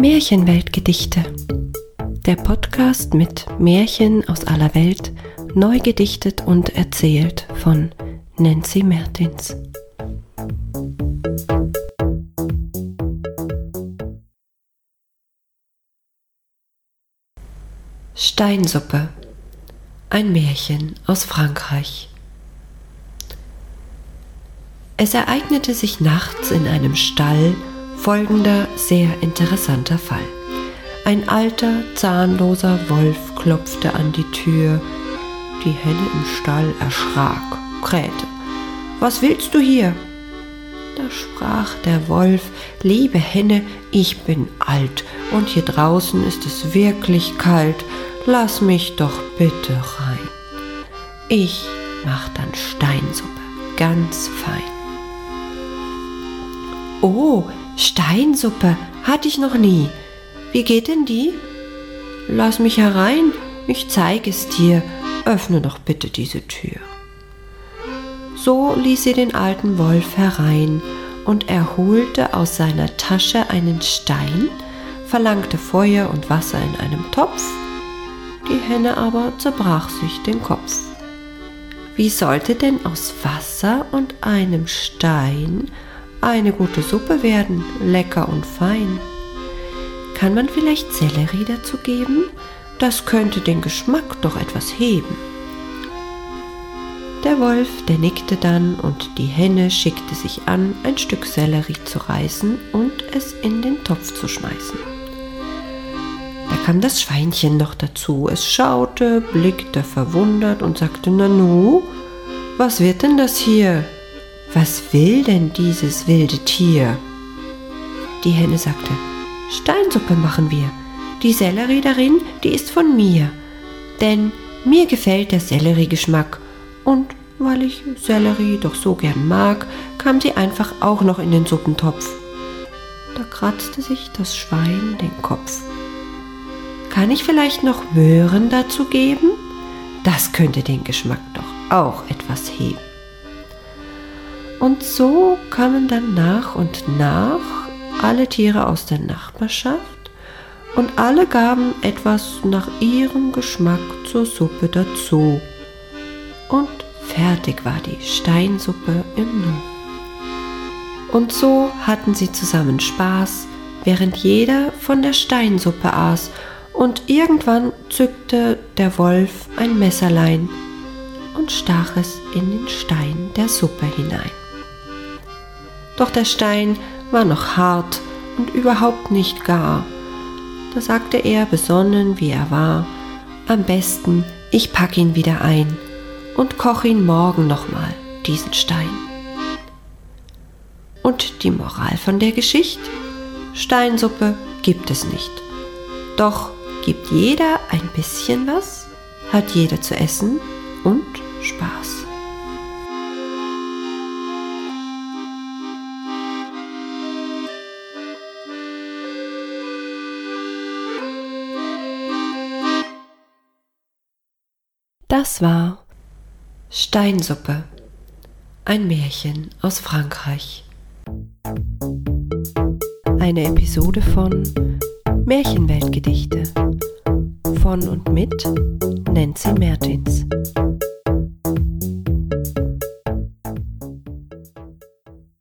Märchenweltgedichte. Der Podcast mit Märchen aus aller Welt, neu gedichtet und erzählt von Nancy Mertins. Steinsuppe. Ein Märchen aus Frankreich. Es ereignete sich nachts in einem Stall folgender sehr interessanter Fall. Ein alter, zahnloser Wolf klopfte an die Tür. Die Henne im Stall erschrak, krähte. Was willst du hier? Da sprach der Wolf, liebe Henne, ich bin alt und hier draußen ist es wirklich kalt, lass mich doch bitte rein. Ich mach dann Steinsuppe, ganz fein. Oh, Steinsuppe hatte ich noch nie. Wie geht denn die? Lass mich herein, ich zeig es dir. Öffne doch bitte diese Tür. So ließ sie den alten Wolf herein und er holte aus seiner Tasche einen Stein, verlangte Feuer und Wasser in einem Topf. Die Henne aber zerbrach sich den Kopf. Wie sollte denn aus Wasser und einem Stein eine gute Suppe werden, lecker und fein. Kann man vielleicht Sellerie dazu geben? Das könnte den Geschmack doch etwas heben. Der Wolf, der nickte dann und die Henne schickte sich an, ein Stück Sellerie zu reißen und es in den Topf zu schmeißen. Da kam das Schweinchen noch dazu. Es schaute, blickte verwundert und sagte, Nanu, was wird denn das hier? Was will denn dieses wilde Tier? Die Henne sagte, Steinsuppe machen wir. Die Sellerie darin, die ist von mir. Denn mir gefällt der Selleriegeschmack. Und weil ich Sellerie doch so gern mag, kam sie einfach auch noch in den Suppentopf. Da kratzte sich das Schwein den Kopf. Kann ich vielleicht noch Möhren dazu geben? Das könnte den Geschmack doch auch etwas heben. Und so kamen dann nach und nach alle Tiere aus der Nachbarschaft und alle gaben etwas nach ihrem Geschmack zur Suppe dazu. Und fertig war die Steinsuppe im Nu. Und so hatten sie zusammen Spaß, während jeder von der Steinsuppe aß, und irgendwann zückte der Wolf ein Messerlein und stach es in den Stein der Suppe hinein. Doch der Stein war noch hart und überhaupt nicht gar. Da sagte er, besonnen wie er war, am besten, ich pack ihn wieder ein und koch ihn morgen nochmal, diesen Stein. Und die Moral von der Geschichte? Steinsuppe gibt es nicht. Doch gibt jeder ein bisschen was, hat jeder zu essen und Spaß. Das war Steinsuppe, ein Märchen aus Frankreich. Eine Episode von Märchenweltgedichte von und mit Nancy Mertins.